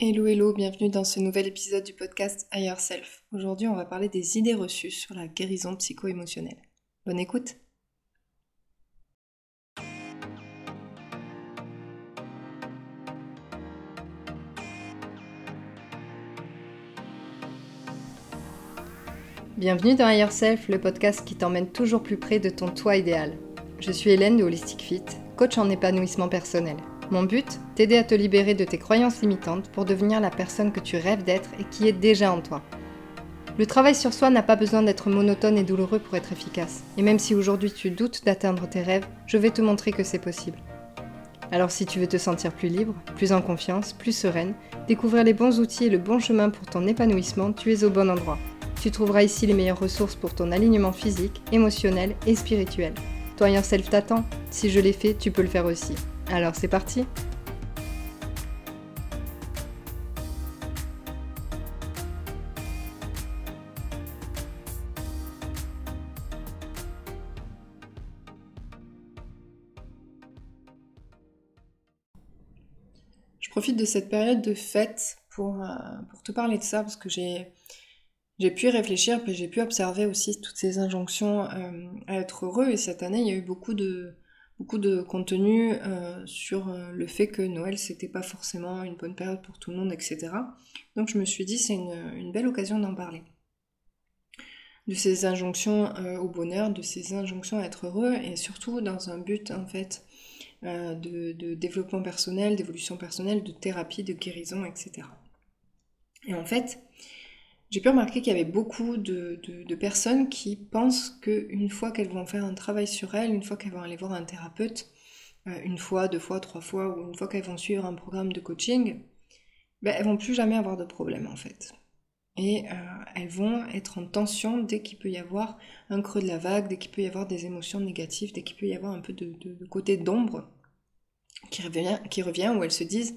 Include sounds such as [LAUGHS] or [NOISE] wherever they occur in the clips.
Hello hello, bienvenue dans ce nouvel épisode du podcast Higher Self. Aujourd'hui on va parler des idées reçues sur la guérison psycho-émotionnelle. Bonne écoute Bienvenue dans Higher Self, le podcast qui t'emmène toujours plus près de ton toi idéal. Je suis Hélène de Holistic Fit, coach en épanouissement personnel. Mon but T'aider à te libérer de tes croyances limitantes pour devenir la personne que tu rêves d'être et qui est déjà en toi. Le travail sur soi n'a pas besoin d'être monotone et douloureux pour être efficace. Et même si aujourd'hui tu doutes d'atteindre tes rêves, je vais te montrer que c'est possible. Alors si tu veux te sentir plus libre, plus en confiance, plus sereine, découvrir les bons outils et le bon chemin pour ton épanouissement, tu es au bon endroit. Tu trouveras ici les meilleures ressources pour ton alignement physique, émotionnel et spirituel. Toi self t'attend. Si je l'ai fait, tu peux le faire aussi. Alors c'est parti Je profite de cette période de fête pour, euh, te parler de ça parce que j'ai pu réfléchir, puis j'ai pu observer aussi toutes ces injonctions euh, à être heureux. Et cette année, il y a eu beaucoup de, beaucoup de contenu euh, sur euh, le fait que Noël c'était pas forcément une bonne période pour tout le monde, etc. Donc je me suis dit c'est une, belle occasion d'en parler. De ces injonctions euh, au bonheur, de ces injonctions à être heureux, et surtout dans un but en fait de, de, développement personnel, d'évolution personnelle, de thérapie, de guérison, etc. Et en fait, j'ai pu remarquer qu'il y avait beaucoup de, personnes qui pensent qu'une fois qu'elles vont faire un travail sur elles, une fois qu'elles vont aller voir un thérapeute, euh, une fois, deux fois, trois fois, ou une fois qu'elles vont suivre un programme de coaching, ben, elles vont plus jamais avoir de problème en fait. Et euh, elles vont être en tension dès qu'il peut y avoir un creux de la vague, dès qu'il peut y avoir des émotions négatives, dès qu'il peut y avoir un peu de, côté d'ombre qui revient, qui revient, où elles se disent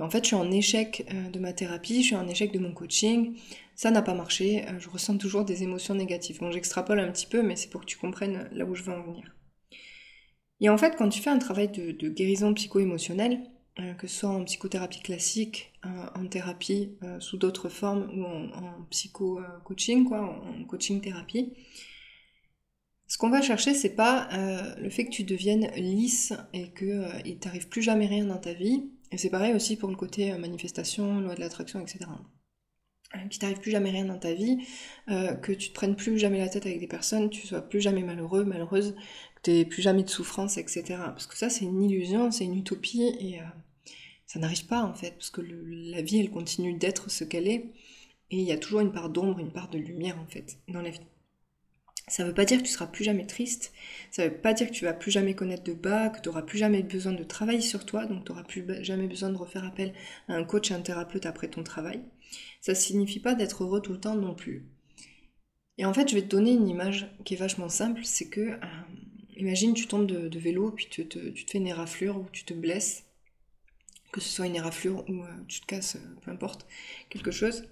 en fait, je suis en échec euh, de ma thérapie, je suis en échec de mon coaching, ça n'a pas marché, euh, je ressens toujours des émotions négatives. Bon, j'extrapole un petit peu, mais c'est pour que tu comprennes là où je veux en venir. Et en fait, quand tu fais un travail de, guérison psycho-émotionnelle, euh, que ce soit en psychothérapie classique, en thérapie sous d'autres formes ou en, psycho-coaching, quoi, en, coaching-thérapie, ce qu'on va chercher, c'est pas le fait que tu deviennes lisse et qu'il il t'arrive plus jamais rien dans ta vie, et c'est pareil aussi pour le côté euh, manifestation, loi de l'attraction, etc. Euh, qu'il t'arrive plus jamais rien dans ta vie, euh, que tu te prennes plus jamais la tête avec des personnes, tu sois plus jamais malheureux, malheureuse, que tu plus jamais de souffrance, etc. Parce que ça, c'est une illusion, c'est une utopie, et ça n'arrive pas en fait, parce que la vie, elle continue d'être ce qu'elle est, et il y a toujours une part d'ombre, une part de lumière en fait, dans la vie. Ça ne veut pas dire que tu seras plus jamais triste, ça ne veut pas dire que tu vas plus jamais connaître de bas, que tu n'auras plus jamais besoin de travailler sur toi, donc tu n'auras plus jamais besoin de refaire appel à un coach, à un thérapeute après ton travail. Ça ne signifie pas d'être heureux tout le temps non plus. Et en fait, je vais te donner une image qui est vachement simple, c'est que, euh, imagine tu tombes de, vélo, puis tu te, fais une éraflure ou tu te blesses, que ce soit une éraflure ou euh, tu te casses, euh, peu importe, quelque chose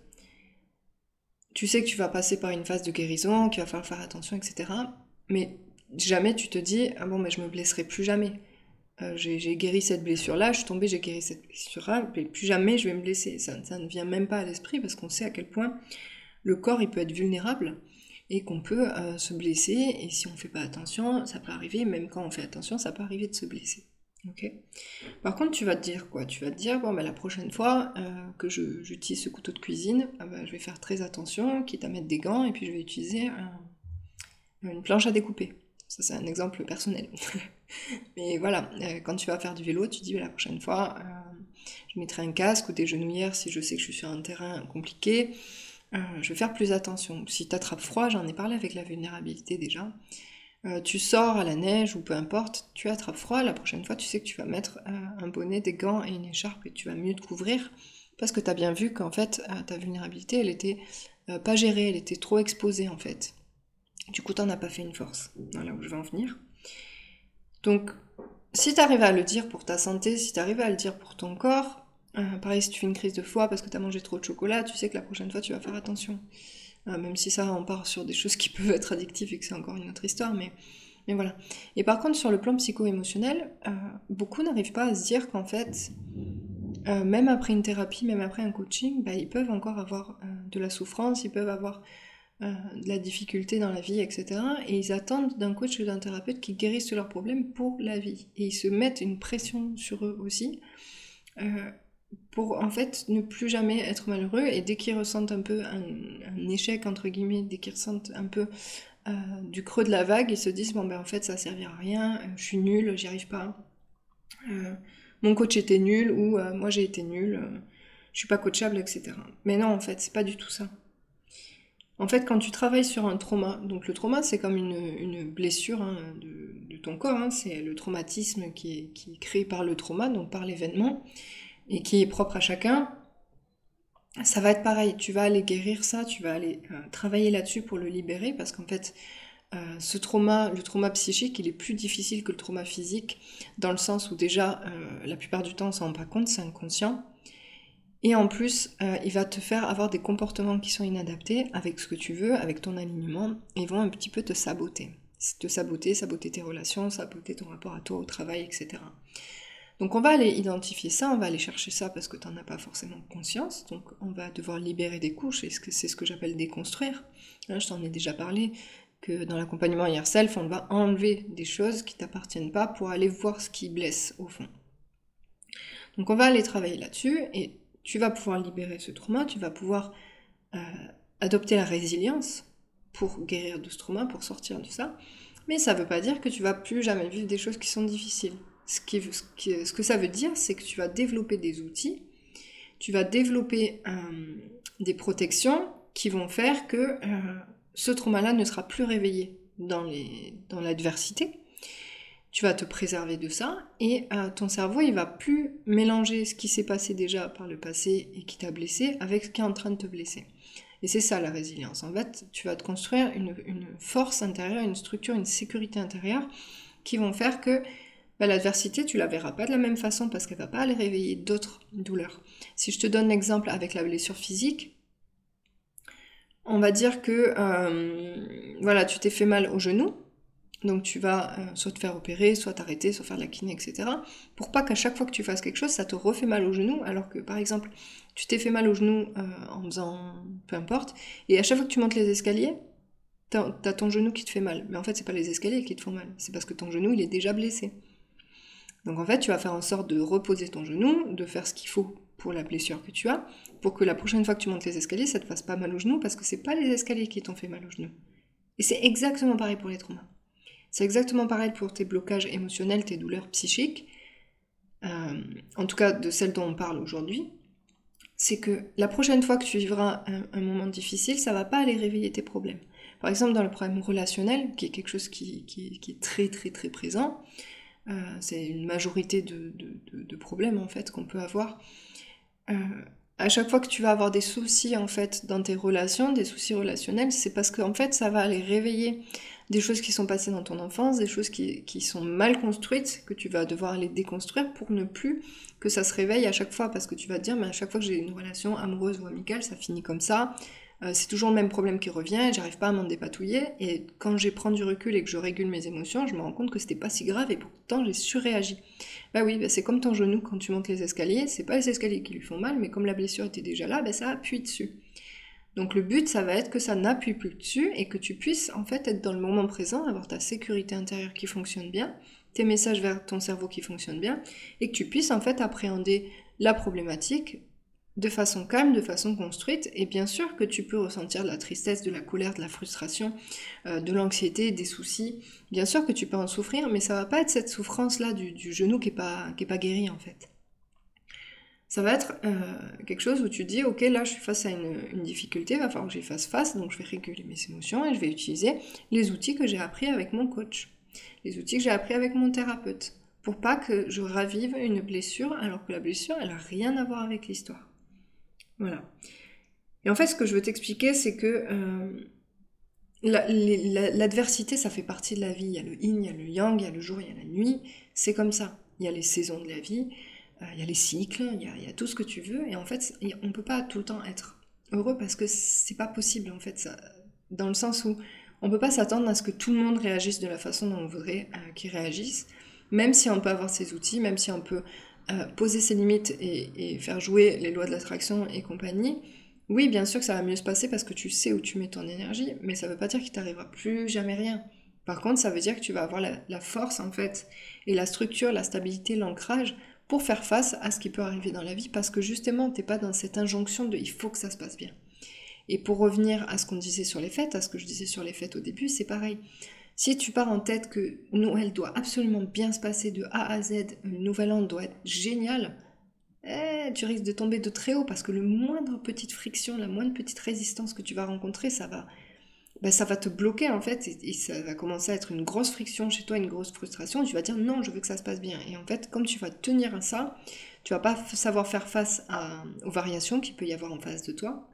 tu sais que tu vas passer par une phase de guérison, qu'il va falloir faire attention, etc. Mais jamais tu te dis, ah bon, mais je me blesserai plus jamais. Euh, j'ai guéri cette blessure-là, je suis tombée, j'ai guéri cette blessure-là, mais plus jamais je vais me blesser. Ça, ne vient même pas à l'esprit parce qu'on sait à quel point le corps peut être vulnérable et qu'on peut euh, se blesser. Et si on ne fait pas attention, ça peut arriver, même quand on fait attention, ça peut arriver de se blesser. Par contre, tu vas te dire quoi? Tu vas te dire, bon, bah, la prochaine fois euh, que j'utilise ce couteau de cuisine, ah bah, je vais faire très attention, quitte à mettre des gants, et puis je vais utiliser une planche à découper. Ça, c'est un exemple personnel. [LAUGHS] Mais voilà, euh, quand tu vas faire du vélo, tu dis, bah, la prochaine fois, euh, je mettrai un casque ou des genouillères si je sais que je suis sur un terrain compliqué. je vais faire plus attention. Si tu attrapes froid, j'en ai parlé avec la vulnérabilité déjà. Euh, tu sors à la neige ou peu importe, tu attrapes froid, la prochaine fois tu sais que tu vas mettre euh, un bonnet, des gants et une écharpe et tu vas mieux te couvrir parce que tu as bien vu qu'en fait euh, ta vulnérabilité elle était pas gérée, elle était trop exposée en fait. Du coup t'en as pas fait une force, voilà où je vais en venir. Donc si tu arrives à le dire pour ta santé, si tu arrives à le dire pour ton corps, pareil si tu fais une crise de foie parce que tu as mangé trop de chocolat, tu sais que la prochaine fois tu vas faire attention. Euh, même si ça, on part sur des choses qui [LAUGHS] peuvent être addictives et que c'est encore une autre histoire, mais, mais voilà. Et par contre, sur le plan psycho-émotionnel, euh, beaucoup n'arrivent pas à se dire qu'en fait, euh, même après une thérapie, même après un coaching, bah, ils peuvent encore avoir de la souffrance, ils peuvent avoir de la difficulté dans la vie, etc. Et ils attendent d'un coach ou d'un thérapeute qui guérisse tous leurs problèmes pour la vie. Et ils se mettent une pression sur eux aussi pour en fait ne plus jamais être malheureux et dès qu'ils ressentent un peu un, échec entre guillemets, dès qu'ils ressentent un peu euh, du creux de la vague, ils se disent bon ben en fait ça servira à rien, euh, je suis nul, j'y arrive pas, euh, mon coach était nul ou moi j'ai été nul, je suis pas coachable, etc. Mais non en fait c'est pas du tout ça. En fait, quand tu travailles sur un trauma, donc le trauma c'est comme une, blessure hein, de, ton corps, hein, c'est le traumatisme qui est, qui est créé par le trauma, donc par l'événement et qui est propre à chacun, ça va être pareil. Tu vas aller guérir ça, tu vas aller euh, travailler là-dessus pour le libérer parce qu'en fait, euh, ce trauma, le trauma psychique, il est plus difficile que le trauma physique dans le sens où déjà, euh, la plupart du temps, on s'en rend pas compte, c'est inconscient. Et en plus, il va te faire avoir des comportements qui sont inadaptés avec ce que tu veux, avec ton alignement, et vont un petit peu te saboter. Te saboter, saboter tes relations, saboter ton rapport à toi au travail, etc. Donc on va aller identifier ça, on va aller chercher ça parce que tu n'en as pas forcément conscience. Donc on va devoir libérer des couches, et c'est ce que j'appelle déconstruire. Là, je t'en ai déjà parlé, que dans l'accompagnement self, on va enlever des choses qui t'appartiennent pas pour aller voir ce qui blesse au fond. Donc on va aller travailler là-dessus et tu vas pouvoir libérer ce trauma, tu vas pouvoir euh, adopter la résilience pour guérir de ce trauma, pour sortir de ça. Mais ça ne veut pas dire que tu vas plus jamais vivre des choses qui sont difficiles. Ce, que ça veut dire, c'est que tu vas développer des outils, tu vas développer euh, des protections qui vont faire que euh, ce trauma-là ne sera plus réveillé dans l'adversité. tu vas te préserver de ça et euh, ton cerveau il va plus mélanger ce qui s'est passé déjà par le passé et qui t'a blessé avec ce qui est en train de te blesser. Et c'est ça la résilience. En fait, tu vas te construire une, une, force intérieure, une structure, une sécurité intérieure qui vont faire que bah, l'adversité, tu la verras pas de la même façon parce qu'elle va pas aller réveiller d'autres douleurs. Si je te donne l'exemple avec la blessure physique, on va dire que euh, voilà, tu t'es fait mal au genou, donc tu vas euh, soit te faire opérer, soit t'arrêter, soit faire de la kiné, etc. Pour pas qu'à chaque fois que tu fasses quelque chose, ça te refait mal au genou, alors que par exemple, tu t'es fait mal au genou euh, en faisant peu importe, et à chaque fois que tu montes les escaliers, t'as as ton genou qui te fait mal. Mais en fait, c'est pas les escaliers qui te font mal, c'est parce que ton genou il est déjà blessé. Donc en fait, tu vas faire en sorte de reposer ton genou, de faire ce qu'il faut pour la blessure que tu as, pour que la prochaine fois que tu montes les escaliers, ça te fasse pas mal au genou, parce que c'est pas les escaliers qui t'ont fait mal au genou. Et c'est exactement pareil pour les traumas. C'est exactement pareil pour tes blocages émotionnels, tes douleurs psychiques, euh, en tout cas de celles dont on parle aujourd'hui. C'est que la prochaine fois que tu vivras un, moment difficile, ça va pas aller réveiller tes problèmes. Par exemple, dans le problème relationnel, qui est quelque chose qui est très très très présent, euh, c'est une majorité de, problèmes en fait qu'on peut avoir. Euh, à chaque fois que tu vas avoir des soucis en fait dans tes relations, des soucis relationnels, c'est parce qu'en fait ça va aller réveiller des choses qui sont passées dans ton enfance, des choses qui, qui, sont mal construites, que tu vas devoir aller déconstruire pour ne plus que ça se réveille à chaque fois, parce que tu vas te dire, mais à chaque fois que j'ai une relation amoureuse ou amicale, ça finit comme ça, euh, c'est toujours le même problème qui revient, j'arrive pas à m'en dépatouiller, et quand j'ai prends du recul et que je régule mes émotions, je me rends compte que c'était pas si grave et pourtant j'ai surréagi. Bah oui, bah c'est comme ton genou quand tu montes les escaliers, c'est pas les escaliers qui lui font mal, mais comme la blessure était déjà là, bah ça appuie dessus. Donc le but, ça va être que ça n'appuie plus dessus et que tu puisses en fait être dans le moment présent, avoir ta sécurité intérieure qui fonctionne bien, tes messages vers ton cerveau qui fonctionnent bien, et que tu puisses en fait appréhender la problématique de façon calme, de façon construite, et bien sûr que tu peux ressentir de la tristesse, de la colère, de la frustration, euh, de l'anxiété, des soucis. Bien sûr que tu peux en souffrir, mais ça va pas être cette souffrance-là du, genou qui est pas, qui guérie en fait. Ça va être euh, quelque chose où tu dis, ok, là je suis face à une, une difficulté, il va falloir que j'y fasse face, donc je vais réguler mes émotions et je vais utiliser les outils que j'ai appris avec mon coach, les outils que j'ai appris avec mon thérapeute, pour pas que je ravive une blessure alors que la blessure, elle a rien à voir avec l'histoire. Voilà. Et en fait, ce que je veux t'expliquer, c'est que euh, l'adversité, ça fait partie de la vie. Il y a le yin, il y a le yang, il y a le jour, il y a la nuit. C'est comme ça. Il y a les saisons de la vie, euh, il y a les cycles, il y a, tout ce que tu veux. Et en fait, on peut pas tout le temps être heureux parce que c'est pas possible, en fait. Ça, dans le sens où on peut pas s'attendre à ce que tout le monde réagisse de la façon dont on voudrait euh, qu'il réagisse. Même si on peut avoir ses outils, même si on peut poser ses limites et, faire jouer les lois de l'attraction et compagnie, oui, bien sûr que ça va mieux se passer parce que tu sais où tu mets ton énergie, mais ça veut pas dire qu'il t'arrivera plus jamais rien. Par contre, ça veut dire que tu vas avoir la, force en fait, et la structure, la stabilité, l'ancrage pour faire face à ce qui peut arriver dans la vie parce que justement, t'es pas dans cette injonction de il faut que ça se passe bien. Et pour revenir à ce qu'on disait sur les fêtes, à ce que je disais sur les fêtes au début, c'est pareil. Si tu pars en tête que Noël doit absolument bien se passer de A à Z, le nouvel an doit être génial, eh, tu risques de tomber de très haut parce que le moindre petite friction, la moindre petite résistance que tu vas rencontrer, ça va, ben, ça va te bloquer en fait et, ça va commencer à être une grosse friction chez toi, une grosse frustration. Tu vas dire non, je veux que ça se passe bien. Et en fait, comme tu vas tenir à ça, tu vas pas savoir faire face aux variations qu'il peut y avoir en face de toi.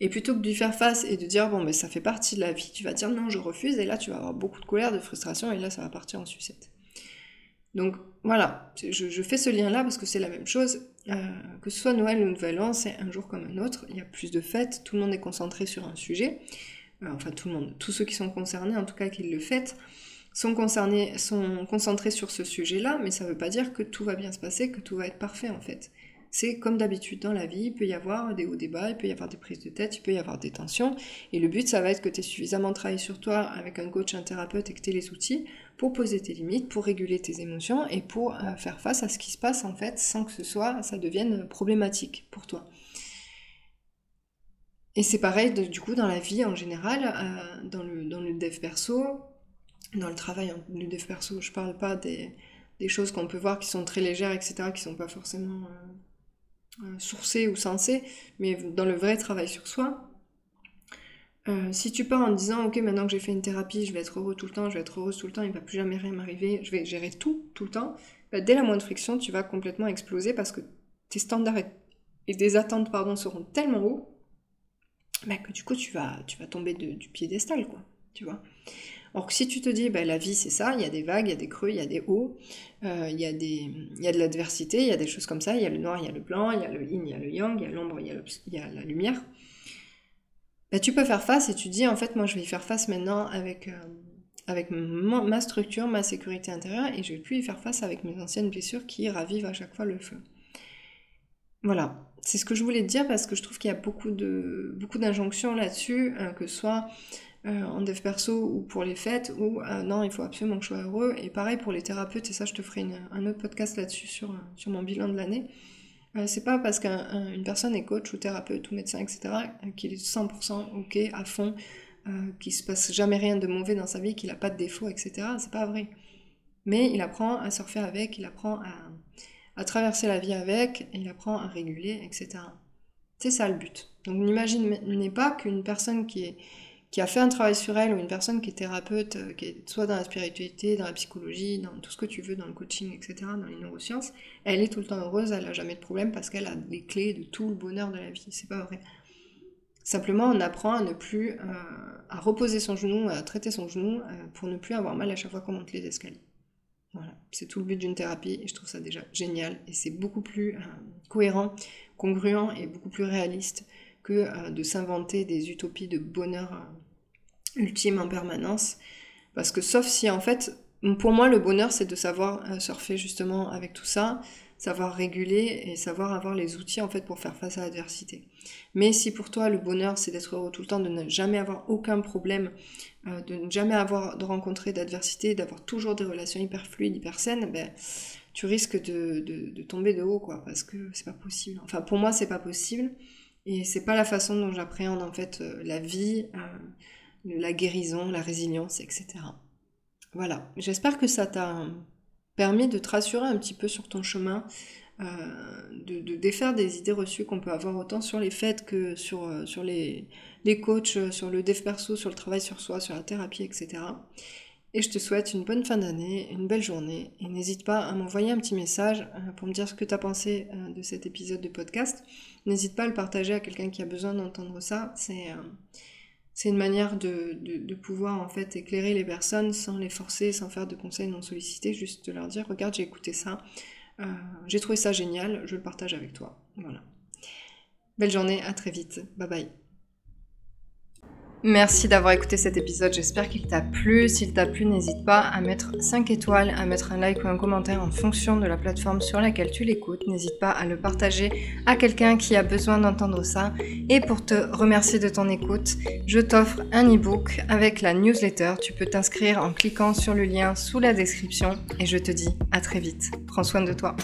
Et plutôt que de lui faire face et de dire bon mais ça fait partie de la vie, tu vas dire non je refuse et là tu vas avoir beaucoup de colère, de frustration et là ça va partir en sucette. Donc voilà, je, fais ce lien là parce que c'est la même chose. Euh, que ce soit Noël ou Nouvel An, c'est un jour comme un autre. Il y a plus de fêtes, tout le monde est concentré sur un sujet. Euh, enfin tout le monde, tous ceux qui sont concernés en tout cas qui le fêtent sont concernés, sont concentrés sur ce sujet-là, mais ça ne veut pas dire que tout va bien se passer, que tout va être parfait en fait. C'est comme d'habitude dans la vie, il peut y avoir des hauts débats, il peut y avoir des prises de tête, il peut y avoir des tensions. Et le but, ça va être que tu aies suffisamment travaillé sur toi avec un coach, un thérapeute et que tu aies les outils pour poser tes limites, pour réguler tes émotions et pour euh, faire face à ce qui se passe en fait sans que ce soit, ça devienne problématique pour toi. Et c'est pareil du coup dans la vie en général, euh, dans, le, dans le dev perso, dans le travail, le dev perso, je parle pas des, choses qu'on peut voir qui sont très légères, etc., qui sont pas forcément euh, sourcé ou sensé, mais dans le vrai travail sur soi, euh, si tu pars en disant ok maintenant que j'ai fait une thérapie, je vais être heureux tout le temps, je vais être heureuse tout le temps, il va plus jamais rien m'arriver, je vais gérer tout tout le temps, bah, dès la moindre friction, tu vas complètement exploser parce que tes standards et, tes attentes pardon seront tellement hauts bah, que du coup tu vas tu vas tomber du piédestal quoi, tu vois. Or si tu te dis, bah, la vie c'est ça, il y a des vagues, il y a des creux, il y a des hauts, euh, il, y a y a de l'adversité, il y a des choses comme ça, il y a le noir, il y a le blanc, il y a le yin, il y a le yang, il y a l'ombre, il, y a la lumière. Bah, tu peux faire face et tu dis, en fait, moi je vais y faire face maintenant avec, euh, avec ma, structure, ma sécurité intérieure, et je vais plus y faire face avec mes anciennes blessures qui ravivent à chaque fois le feu. Voilà, c'est ce que je voulais te dire parce que je trouve qu'il y a beaucoup beaucoup d'injonctions là-dessus, euh, que ce soit euh, en dev perso ou pour les fêtes, ou euh, non, il faut absolument que je sois heureux. Et pareil pour les thérapeutes, et ça, je te ferai un autre podcast là-dessus sur, euh, sur mon bilan de l'année. c'est pas parce qu'une personne est coach ou thérapeute ou médecin, etc., qu'il est 100% ok, à fond, qu'il se passe jamais rien de mauvais dans sa vie, qu'il a pas de défauts, etc. C'est pas vrai. Mais il apprend à surfer avec, il apprend à, à traverser la vie avec, il apprend à réguler, etc. C'est ça le but. Donc n'imaginez pas qu'une personne qui est qui a fait un travail sur elle, ou une personne qui est thérapeute, euh, qui est soit dans la spiritualité, dans la psychologie, dans tout ce que tu veux, dans le coaching, etc., dans les neurosciences, elle est tout le temps heureuse, elle n'a jamais de problème parce qu'elle a les clés de tout le bonheur de la vie. C'est pas vrai. Simplement, on apprend à ne plus, euh, à reposer son genou, à traiter son genou euh, pour ne plus avoir mal à chaque fois qu'on monte les escaliers. Voilà, c'est tout le but d'une thérapie et je trouve ça déjà génial et c'est beaucoup plus cohérent, congruent et beaucoup plus réaliste que de s'inventer des utopies de bonheur ultime en permanence. Parce que sauf si en fait, pour moi le bonheur c'est de savoir euh, surfer justement avec tout ça, savoir réguler et savoir avoir les outils en fait pour faire face à l'adversité. Mais si pour toi le bonheur c'est d'être heureux tout le temps, de ne jamais avoir aucun problème, euh, de ne jamais avoir de rencontrer d'adversité, d'avoir toujours des relations hyper fluides, hyper saines, ben, tu risques de, de, tomber de haut quoi, parce que c'est pas possible. Enfin pour moi c'est pas possible et c'est pas la façon dont j'appréhende en fait euh, la vie la guérison, la résilience, etc. Voilà, j'espère que ça t'a permis de te rassurer un petit peu sur ton chemin, euh, de, défaire des idées reçues qu'on peut avoir autant sur les fêtes que sur, euh, les, les coachs, euh, sur le dev perso, sur le travail sur soi, sur la thérapie, etc. Et je te souhaite une bonne fin d'année, une belle journée. Et n'hésite pas à m'envoyer un petit message pour me dire ce que tu as pensé de cet épisode de podcast. N'hésite pas à le partager à quelqu'un qui a besoin d'entendre ça. C'est c'est une manière de, pouvoir en fait éclairer les personnes sans les forcer, sans faire de conseils non sollicités, juste de leur dire regarde j'ai écouté ça, euh, j'ai trouvé ça génial, je le partage avec toi. Voilà. Belle journée, à très vite, bye bye. Merci d'avoir écouté cet épisode, j'espère qu'il t'a plu. S'il t'a plu, n'hésite pas à mettre 5 étoiles, à mettre un like ou un commentaire en fonction de la plateforme sur laquelle tu l'écoutes. N'hésite pas à le partager à quelqu'un qui a besoin d'entendre ça. Et pour te remercier de ton écoute, je t'offre un e-book avec la newsletter. Tu peux t'inscrire en cliquant sur le lien sous la description et je te dis à très vite. Prends soin de toi.